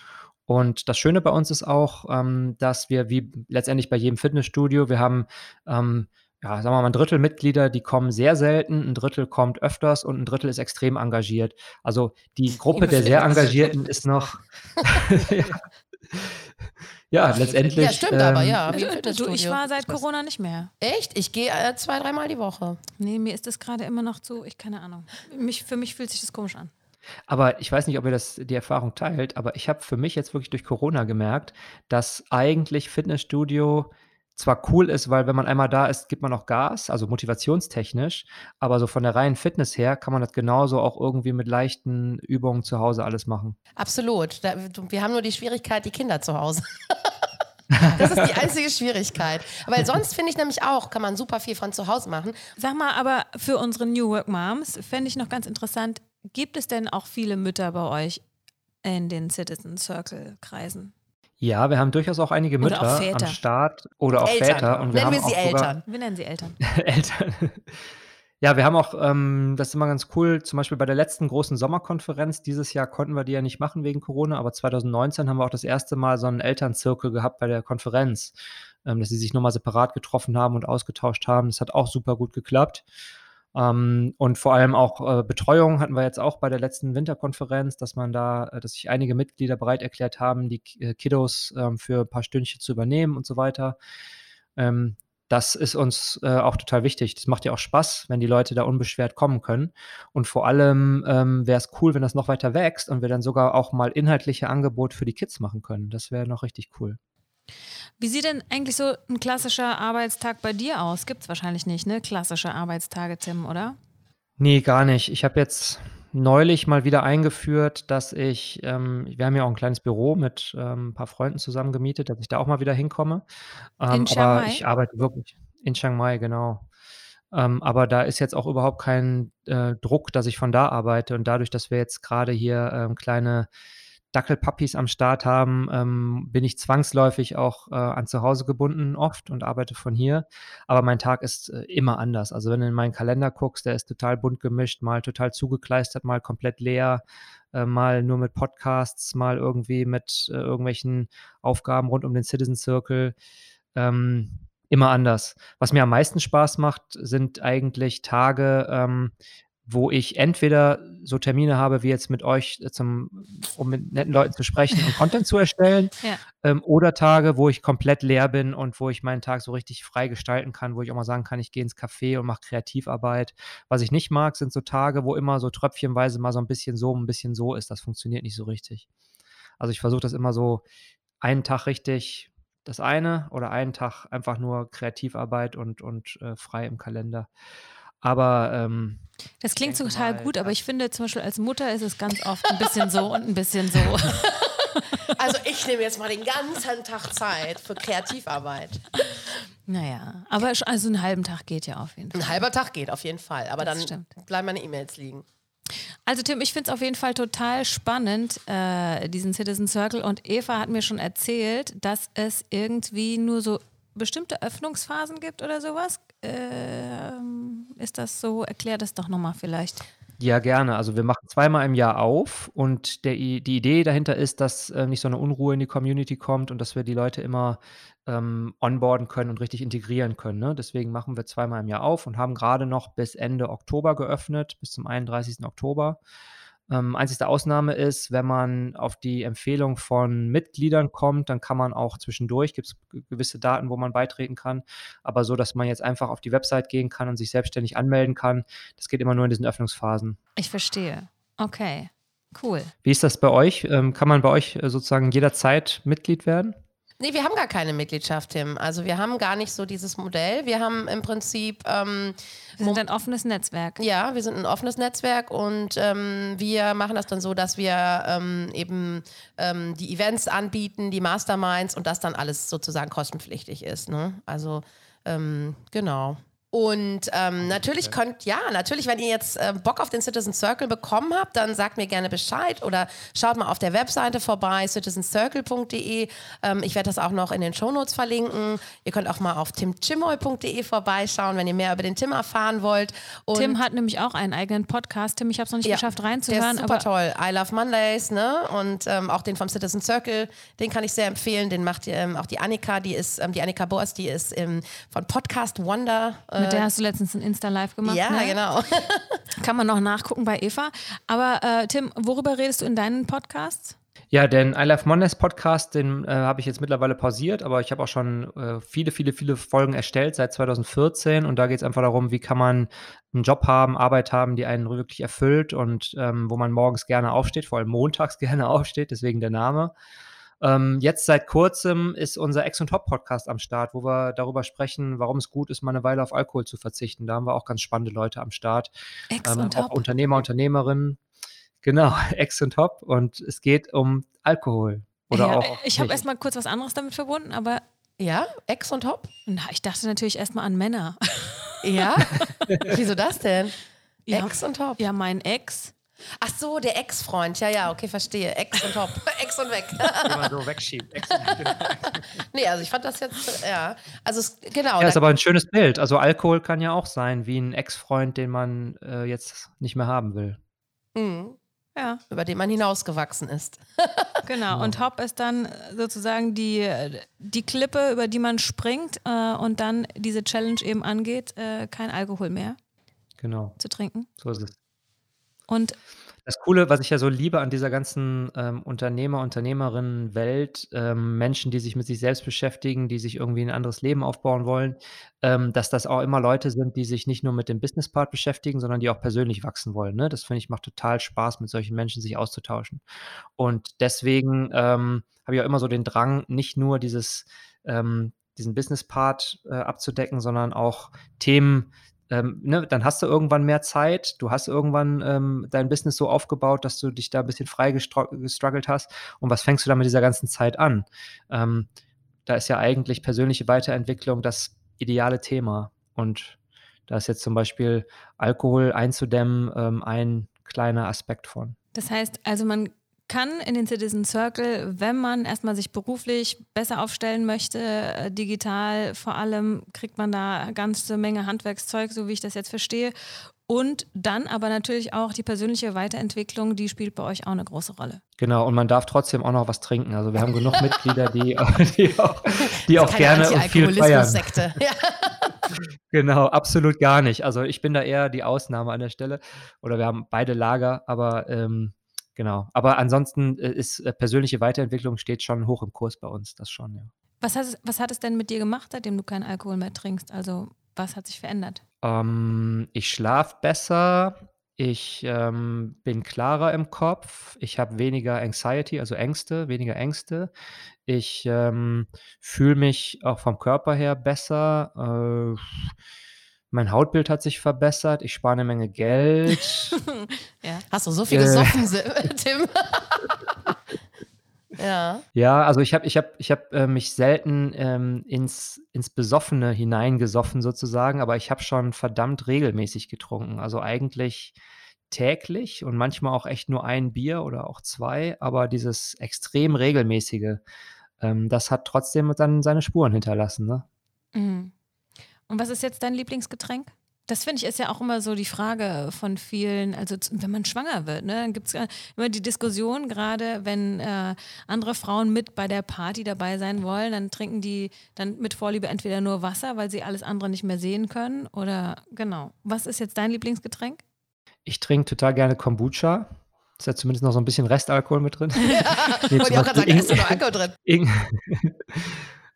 Und das Schöne bei uns ist auch, ähm, dass wir wie letztendlich bei jedem Fitnessstudio, wir haben, ähm, ja, sagen wir mal, ein Drittel Mitglieder, die kommen sehr selten, ein Drittel kommt öfters und ein Drittel ist extrem engagiert. Also die Gruppe der sehr Engagierten ist noch. ja. ja, letztendlich. Ja, stimmt aber, ähm, ja. Wie im Du, ich war seit Corona nicht mehr. Echt? Ich gehe äh, zwei, dreimal die Woche. Nee, mir ist das gerade immer noch zu, ich keine Ahnung. Mich, für mich fühlt sich das komisch an. Aber ich weiß nicht, ob ihr das, die Erfahrung teilt, aber ich habe für mich jetzt wirklich durch Corona gemerkt, dass eigentlich Fitnessstudio zwar cool ist, weil wenn man einmal da ist, gibt man auch Gas, also motivationstechnisch, aber so von der reinen Fitness her kann man das genauso auch irgendwie mit leichten Übungen zu Hause alles machen. Absolut. Wir haben nur die Schwierigkeit, die Kinder zu Hause. das ist die einzige Schwierigkeit. Weil sonst finde ich nämlich auch, kann man super viel von zu Hause machen. Sag mal, aber für unsere New Work Moms fände ich noch ganz interessant, gibt es denn auch viele Mütter bei euch in den Citizen Circle Kreisen? Ja, wir haben durchaus auch einige Mütter auch Väter. am Start oder auch Eltern. Väter. Und wir Nennen haben wir sie auch Eltern. Wir nennen sie Eltern. Eltern. Ja, wir haben auch, ähm, das ist immer ganz cool, zum Beispiel bei der letzten großen Sommerkonferenz, dieses Jahr konnten wir die ja nicht machen wegen Corona, aber 2019 haben wir auch das erste Mal so einen Elternzirkel gehabt bei der Konferenz, ähm, dass sie sich nochmal separat getroffen haben und ausgetauscht haben. Das hat auch super gut geklappt. Ähm, und vor allem auch äh, Betreuung hatten wir jetzt auch bei der letzten Winterkonferenz, dass man da, äh, dass sich einige Mitglieder bereit erklärt haben, die äh, Kiddos ähm, für ein paar Stündchen zu übernehmen und so weiter. Ähm, das ist uns äh, auch total wichtig. Das macht ja auch Spaß, wenn die Leute da unbeschwert kommen können. Und vor allem ähm, wäre es cool, wenn das noch weiter wächst und wir dann sogar auch mal inhaltliche Angebote für die Kids machen können. Das wäre noch richtig cool. Wie sieht denn eigentlich so ein klassischer Arbeitstag bei dir aus? Gibt es wahrscheinlich nicht, ne? Klassische Arbeitstage, Tim, oder? Nee, gar nicht. Ich habe jetzt neulich mal wieder eingeführt, dass ich, ähm, wir haben ja auch ein kleines Büro mit ähm, ein paar Freunden zusammen gemietet, dass ich da auch mal wieder hinkomme. Ähm, In aber Chiang Mai? ich arbeite wirklich in Chiang Mai, genau. Ähm, aber da ist jetzt auch überhaupt kein äh, Druck, dass ich von da arbeite. Und dadurch, dass wir jetzt gerade hier ähm, kleine Dackelpuppies am Start haben, ähm, bin ich zwangsläufig auch äh, an zu Hause gebunden oft und arbeite von hier. Aber mein Tag ist äh, immer anders. Also wenn du in meinen Kalender guckst, der ist total bunt gemischt, mal total zugekleistert, mal komplett leer, äh, mal nur mit Podcasts, mal irgendwie mit äh, irgendwelchen Aufgaben rund um den Citizen Circle. Ähm, immer anders. Was mir am meisten Spaß macht, sind eigentlich Tage, ähm, wo ich entweder so Termine habe, wie jetzt mit euch, äh, zum, um mit netten Leuten zu sprechen und Content zu erstellen, Ja. ähm, oder Tage, wo ich komplett leer bin und wo ich meinen Tag so richtig frei gestalten kann, wo ich auch mal sagen kann, ich gehe ins Café und mache Kreativarbeit. Was ich nicht mag, sind so Tage, wo immer so tröpfchenweise mal so ein bisschen so, ein bisschen so ist. Das funktioniert nicht so richtig. Also ich versuche das immer so einen Tag richtig das eine oder einen Tag einfach nur Kreativarbeit und, und äh, frei im Kalender. Aber ähm, Das klingt total mal, gut, aber ich finde zum Beispiel als Mutter ist es ganz oft ein bisschen so und ein bisschen so. Also ich nehme jetzt mal den ganzen Tag Zeit für Kreativarbeit. Naja, aber also einen halben Tag geht ja auf jeden Fall. Ein halber Tag geht auf jeden Fall, aber Das dann stimmt. bleiben meine E-Mails liegen. Also Tim, ich finde es auf jeden Fall total spannend, äh, diesen Citizen Circle. Und Eva hat mir schon erzählt, dass es irgendwie nur so bestimmte Öffnungsphasen gibt oder sowas. Ähm, ist das so? Erklär das doch nochmal vielleicht. Ja, gerne. Also wir machen zweimal im Jahr auf und der, die Idee dahinter ist, dass äh, nicht so eine Unruhe in die Community kommt und dass wir die Leute immer ähm, onboarden können und richtig integrieren können. Ne? Deswegen machen wir zweimal im Jahr auf und haben gerade noch bis Ende Oktober geöffnet, bis zum 31. Oktober. Ähm, einzigste Ausnahme ist, wenn man auf die Empfehlung von Mitgliedern kommt, dann kann man auch zwischendurch, gibt es gewisse Daten, wo man beitreten kann, aber so, dass man jetzt einfach auf die Website gehen kann und sich selbstständig anmelden kann, das geht immer nur in diesen Öffnungsphasen. Ich verstehe. Okay, cool. Wie ist das bei euch? Ähm, kann man bei euch äh, sozusagen jederzeit Mitglied werden? Nee, wir haben gar keine Mitgliedschaft, Tim. Also wir haben gar nicht so dieses Modell. Wir haben im Prinzip, ähm, Wir sind ein offenes Netzwerk. ja, wir sind ein offenes Netzwerk und ähm, wir machen das dann so, dass wir ähm, eben ähm, die Events anbieten, die Masterminds und das dann alles sozusagen kostenpflichtig ist. Ne? Also ähm, genau. Und ähm, natürlich könnt, ja, natürlich, wenn ihr jetzt äh, Bock auf den Citizen Circle bekommen habt, dann sagt mir gerne Bescheid oder schaut mal auf der Webseite vorbei, citizencircle.de. Ähm, ich werde das auch noch in den Shownotes verlinken. Ihr könnt auch mal auf timchimoy.de vorbeischauen, wenn ihr mehr über den Tim erfahren wollt. Und Tim hat nämlich auch einen eigenen Podcast. Tim, ich habe es noch nicht ja, geschafft der reinzuhören, ist super aber toll. I Love Mondays, ne? Und ähm, auch den vom Citizen Circle, den kann ich sehr empfehlen. Den macht ähm, auch die Annika, die ist, ähm, die Annika Boas, die ist ähm, von Podcast Wonder. Äh, mit der hast du letztens ein Insta-Live gemacht. ja, ne? genau. Kann man noch nachgucken bei Eva. Aber äh, Tim, worüber redest du in deinen Podcasts? Ja, den I Love Mondays Podcast, den äh, habe ich jetzt mittlerweile pausiert, aber ich habe auch schon äh, viele, viele, viele Folgen erstellt seit 2014 und da geht es einfach darum, wie kann man einen Job haben, Arbeit haben, die einen wirklich erfüllt und ähm, wo man morgens gerne aufsteht, vor allem montags gerne aufsteht, deswegen der Name. Ähm, jetzt seit kurzem ist unser Ex und Top Podcast am Start, wo wir darüber sprechen, warum es gut ist, mal eine Weile auf Alkohol zu verzichten. Da haben wir auch ganz spannende Leute am Start. Ex ähm, und auch Top. Unternehmer, Unternehmerinnen. Genau, Ex und Top. Und es geht um Alkohol. Oder ja, auch. ich habe erstmal kurz was anderes damit verbunden, aber Ja, Ex und Hop? na, ich dachte natürlich erstmal an Männer. Ja. Wieso das denn? Ja. Ex und Hop. Ja, mein Ex. Ach so, der Ex-Freund. Ja, ja, okay, verstehe. Ex und Hop. Ex und weg. Immer so wegschiebt. Ex und nee, also ich fand das jetzt, ja. Also es, genau. Ja, ist aber ein schönes Bild. Also Alkohol kann ja auch sein, wie ein Ex-Freund, den man äh, jetzt nicht mehr haben will. Mhm. Ja, über den man hinausgewachsen ist. genau. Und Hop ist dann sozusagen die, die Klippe, über die man springt äh, und dann diese Challenge eben angeht, äh, kein Alkohol mehr Genau, zu trinken. so ist es. Und Das Coole, was ich ja so liebe an dieser ganzen ähm, Unternehmer, Unternehmerinnen-Welt, ähm, Menschen, die sich mit sich selbst beschäftigen, die sich irgendwie ein anderes Leben aufbauen wollen, ähm, dass das auch immer Leute sind, die sich nicht nur mit dem Business-Part beschäftigen, sondern die auch persönlich wachsen wollen. Ne? Das finde ich macht total Spaß, mit solchen Menschen sich auszutauschen. Und deswegen ähm, habe ich auch immer so den Drang, nicht nur dieses, ähm, diesen Business-Part äh, abzudecken, sondern auch Themen, ähm, ne, dann hast du irgendwann mehr Zeit, du hast irgendwann ähm, dein Business so aufgebaut, dass du dich da ein bisschen frei gestruggelt hast. Und was fängst du da mit dieser ganzen Zeit an? Ähm, da ist ja eigentlich persönliche Weiterentwicklung das ideale Thema. Und Da ist jetzt zum Beispiel Alkohol einzudämmen ähm, ein kleiner Aspekt von. Das heißt, also man kann in den Citizen Circle, wenn man erstmal sich beruflich besser aufstellen möchte, äh, digital vor allem, kriegt man da eine ganze Menge Handwerkszeug, so wie ich das jetzt verstehe. Und dann aber natürlich auch die persönliche Weiterentwicklung, die spielt bei euch auch eine große Rolle. Genau, und man darf trotzdem auch noch was trinken. Also wir haben genug Mitglieder, die, die auch, die auch gerne und viel feiern. Sekte. Ja. Genau, absolut gar nicht. Also ich bin da eher die Ausnahme an der Stelle. Oder wir haben beide Lager, aber ähm, Genau. Aber ansonsten äh, ist äh, persönliche Weiterentwicklung steht schon hoch im Kurs bei uns, das schon, ja. Was hat, es, was hat es denn mit dir gemacht, seitdem du keinen Alkohol mehr trinkst? Also, was hat sich verändert? Ähm, ich schlafe besser, ich ähm, bin klarer im Kopf, ich habe weniger Anxiety, also Ängste, weniger Ängste. Ich ähm, fühle mich auch vom Körper her besser. Äh, mein Hautbild hat sich verbessert, ich spare eine Menge Geld. ja. Hast du so viel gesoffen, äh. Tim? ja. Ja, also ich habe ich hab, ich hab, äh, mich selten ähm, ins, ins Besoffene hineingesoffen sozusagen, aber ich habe schon verdammt regelmäßig getrunken. Also eigentlich täglich und manchmal auch echt nur ein Bier oder auch zwei, aber dieses extrem regelmäßige, ähm, das hat trotzdem dann seine Spuren hinterlassen. Ne? Mhm. Und was ist jetzt dein Lieblingsgetränk? Das finde ich ist ja auch immer so die Frage von vielen, also wenn man schwanger wird, ne, dann gibt es immer die Diskussion, gerade wenn äh, andere Frauen mit bei der Party dabei sein wollen, dann trinken die dann mit Vorliebe entweder nur Wasser, weil sie alles andere nicht mehr sehen können oder genau. Was ist jetzt dein Lieblingsgetränk? Ich trinke total gerne Kombucha. Ist ja zumindest noch so ein bisschen Restalkohol mit drin. Ja, nee, wollte ich auch gerade sagen, ist noch Alkohol drin.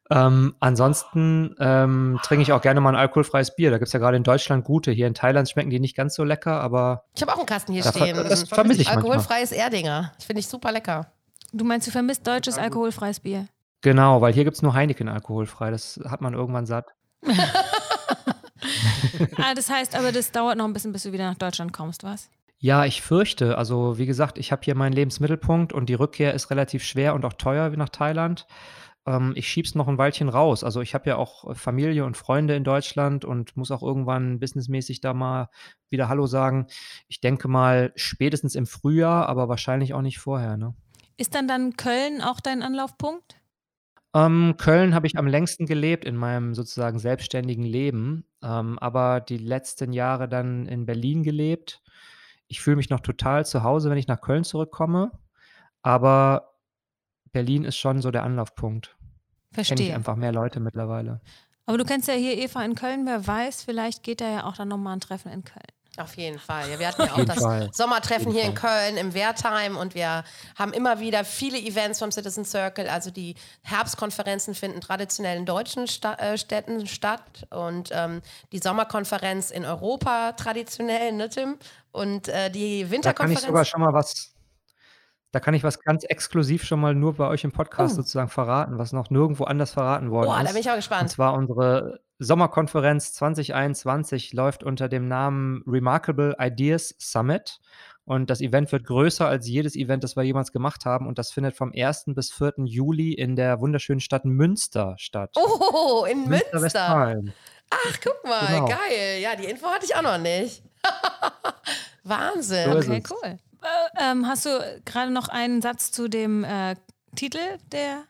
Ähm, ansonsten ähm, trinke ich auch gerne mal ein alkoholfreies Bier. Da gibt es ja gerade in Deutschland gute. Hier in Thailand schmecken die nicht ganz so lecker, aber. Ich habe auch einen Kasten hier stehen. Das vermisse ich Alkoholfreies manchmal. Erdinger. Ich finde ich super lecker. Du meinst, du vermisst deutsches alkoholfreies Bier? Genau, weil hier gibt es nur Heineken alkoholfrei. Das hat man irgendwann satt. ah, das heißt aber, das dauert noch ein bisschen, bis du wieder nach Deutschland kommst, was? Ja, ich fürchte. Also, wie gesagt, ich habe hier meinen Lebensmittelpunkt und die Rückkehr ist relativ schwer und auch teuer wie nach Thailand ähm, ich schieb's noch ein Weilchen raus. Also ich habe ja auch äh, Familie und Freunde in Deutschland und muss auch irgendwann businessmäßig da mal wieder Hallo sagen. Ich denke mal spätestens im Frühjahr, aber wahrscheinlich auch nicht vorher. Ne? Ist dann dann Köln auch dein Anlaufpunkt? Ähm, Köln habe ich am längsten gelebt in meinem sozusagen selbstständigen Leben, ähm, aber die letzten Jahre dann in Berlin gelebt. Ich fühle mich noch total zu Hause, wenn ich nach Köln zurückkomme, aber Berlin ist schon so der Anlaufpunkt. Verstehe. Kenne ich einfach mehr Leute mittlerweile. Aber du kennst ja hier Eva in Köln, wer weiß, vielleicht geht da ja auch dann nochmal ein Treffen in Köln. Auf jeden Fall. Ja, wir hatten ja auch das Fall. Sommertreffen hier in Köln im Wertheim und wir haben immer wieder viele Events vom Citizen Circle. Also die Herbstkonferenzen finden traditionell in deutschen Sta äh, Städten statt und ähm, die Sommerkonferenz in Europa traditionell, ne Tim? Und äh, die Winterkonferenz. Da kann ich sogar schon mal was da kann ich was ganz exklusiv schon mal nur bei euch im Podcast oh. sozusagen verraten, was noch nirgendwo anders verraten worden Boah, ist. da bin ich auch gespannt. Und zwar unsere Sommerkonferenz 2021 läuft unter dem Namen Remarkable Ideas Summit. Und das Event wird größer als jedes Event, das wir jemals gemacht haben. Und das findet vom 1. bis 4. Juli in der wunderschönen Stadt Münster statt. Oh, in Münster. Münster Ach, guck mal, genau. geil. Ja, die Info hatte ich auch noch nicht. Wahnsinn. So okay, cool. Äh, ähm, hast du gerade noch einen Satz zu dem äh, Titel der,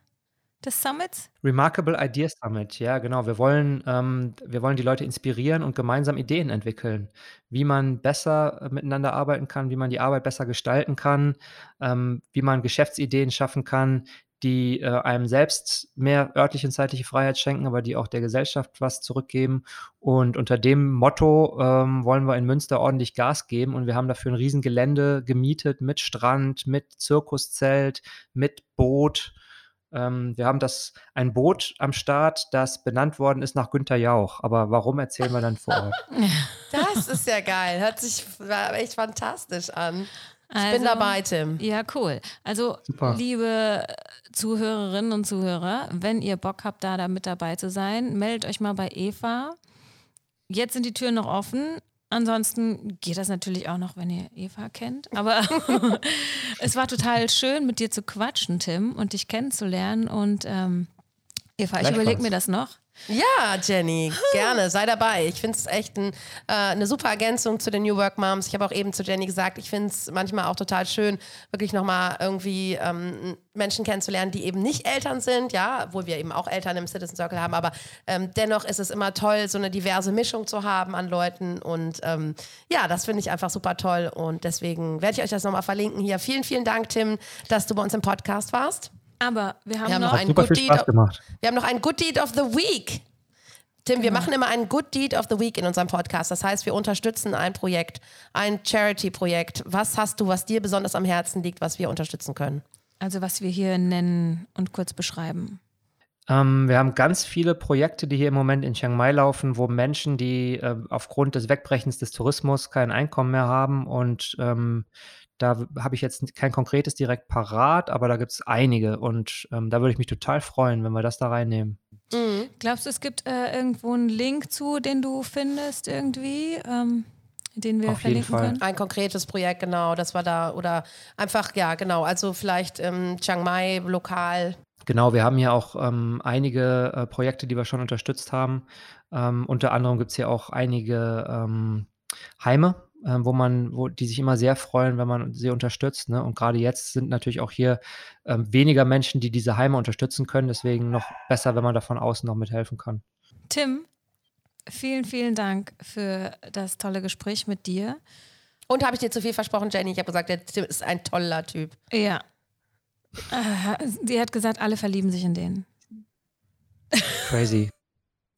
des Summits? Remarkable Ideas Summit, ja, genau. Wir wollen, ähm, wir wollen die Leute inspirieren und gemeinsam Ideen entwickeln, wie man besser äh, miteinander arbeiten kann, wie man die Arbeit besser gestalten kann, ähm, wie man Geschäftsideen schaffen kann, die äh, einem selbst mehr örtliche und zeitliche Freiheit schenken, aber die auch der Gesellschaft was zurückgeben. Und unter dem Motto ähm, wollen wir in Münster ordentlich Gas geben und wir haben dafür ein Riesengelände gemietet mit Strand, mit Zirkuszelt, mit Boot. Ähm, wir haben das ein Boot am Start, das benannt worden ist nach Günter Jauch. Aber warum erzählen wir dann vor Ort? Das ist ja geil. Hört sich echt fantastisch an. Also, ich bin also, dabei, Tim. Ja, cool. Also, Super. liebe Zuhörerinnen und Zuhörer, wenn ihr Bock habt, da, da mit dabei zu sein, meldet euch mal bei Eva. Jetzt sind die Türen noch offen. Ansonsten geht das natürlich auch noch, wenn ihr Eva kennt. Aber es war total schön, mit dir zu quatschen, Tim, und dich kennenzulernen. Und ähm, Eva, ich überlege mir das noch. Ja, Jenny, gerne, sei dabei. Ich finde es echt ein, äh, eine super Ergänzung zu den New Work Moms. Ich habe auch eben zu Jenny gesagt, ich finde es manchmal auch total schön, wirklich nochmal irgendwie ähm, Menschen kennenzulernen, die eben nicht Eltern sind, ja, obwohl wir eben auch Eltern im Citizen Circle haben, aber ähm, dennoch ist es immer toll, so eine diverse Mischung zu haben an Leuten und ähm, ja, das finde ich einfach super toll und deswegen werde ich euch das nochmal verlinken hier. Vielen, vielen Dank, Tim, dass du bei uns im Podcast warst. Aber wir haben, Wir haben noch noch einen Super Good viel Deed. Spaß gemacht. Wir haben noch ein Good Deed of the Week. Tim, wir Genau. machen immer einen Good Deed of the Week in unserem Podcast. Das heißt, wir unterstützen ein Projekt, ein Charity-Projekt. Was hast du, was dir besonders am Herzen liegt, was wir unterstützen können? Also was wir hier nennen und kurz beschreiben. Ähm, wir haben ganz viele Projekte, die hier im Moment in Chiang Mai laufen, wo Menschen, die äh, aufgrund des Wegbrechens des Tourismus kein Einkommen mehr haben und ähm, da habe ich jetzt kein konkretes direkt parat, aber da gibt es einige und ähm, da würde ich mich total freuen, wenn wir das da reinnehmen. Mhm. Glaubst du, es gibt äh, irgendwo einen Link zu, den du findest irgendwie, ähm, den wir Auf jeden verlinken Fall. können? Ein konkretes Projekt, genau, das war da. Oder einfach, ja, genau. Also vielleicht ähm, Chiang Mai lokal. Genau, wir haben hier auch ähm, einige äh, Projekte, die wir schon unterstützt haben. Ähm, unter anderem gibt es hier auch einige ähm, Heime, ähm, wo man, wo die sich immer sehr freuen, wenn man sie unterstützt. Ne? Und gerade jetzt sind natürlich auch hier ähm, weniger Menschen, die diese Heime unterstützen können. Deswegen noch besser, wenn man da von außen noch mithelfen kann. Tim, vielen, vielen Dank für das tolle Gespräch mit dir. Und habe ich dir zu viel versprochen, Jenny? Ich habe gesagt, der Tim ist ein toller Typ. Ja. Äh, sie hat gesagt, alle verlieben sich in den. Crazy.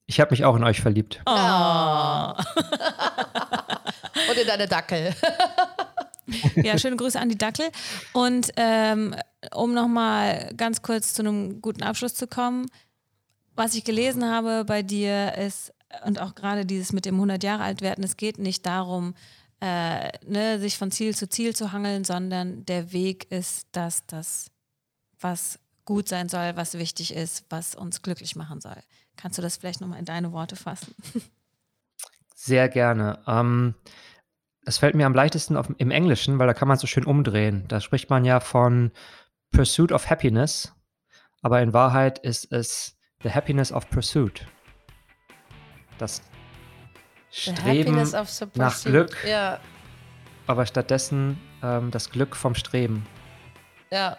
Ich habe mich auch in euch verliebt. Oh. Und in deine Dackel. Ja, schöne Grüße an die Dackel. Und ähm, um nochmal ganz kurz zu einem guten Abschluss zu kommen, was ich gelesen habe bei dir ist, und auch gerade dieses mit dem 100 Jahre alt werden, es geht nicht darum, äh, ne, sich von Ziel zu Ziel zu hangeln, sondern der Weg ist, dass das, was gut sein soll, was wichtig ist, was uns glücklich machen soll. Kannst du das vielleicht nochmal in deine Worte fassen? Sehr gerne. Ähm, es fällt mir am leichtesten auf, im Englischen, weil da kann man es so schön umdrehen. Da spricht man ja von Pursuit of Happiness, aber in Wahrheit ist es the Happiness of Pursuit. Das Streben, nach. Glück. Ja, aber stattdessen ähm, das Glück vom Streben. ja.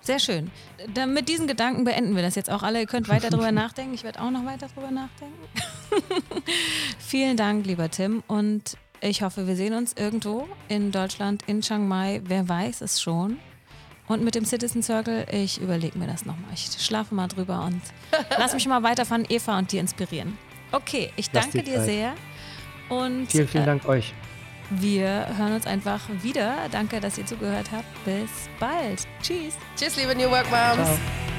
Sehr schön. Dann mit diesen Gedanken beenden wir das jetzt auch alle. Ihr könnt weiter drüber nachdenken. Ich werde auch noch weiter drüber nachdenken. Vielen Dank, lieber Tim. Und ich hoffe, wir sehen uns irgendwo in Deutschland, in Chiang Mai. Wer weiß es schon. Und mit dem Citizen Circle, ich überlege mir das nochmal. Ich schlafe mal drüber und lass mich mal weiter von Eva und dir inspirieren. Okay, ich Lass danke dir dir Zeit. sehr. Und Vielen, vielen äh, Dank euch. wir hören uns einfach wieder. Danke, dass ihr zugehört habt. Bis bald. Tschüss. Tschüss, liebe New Work Moms. Ciao.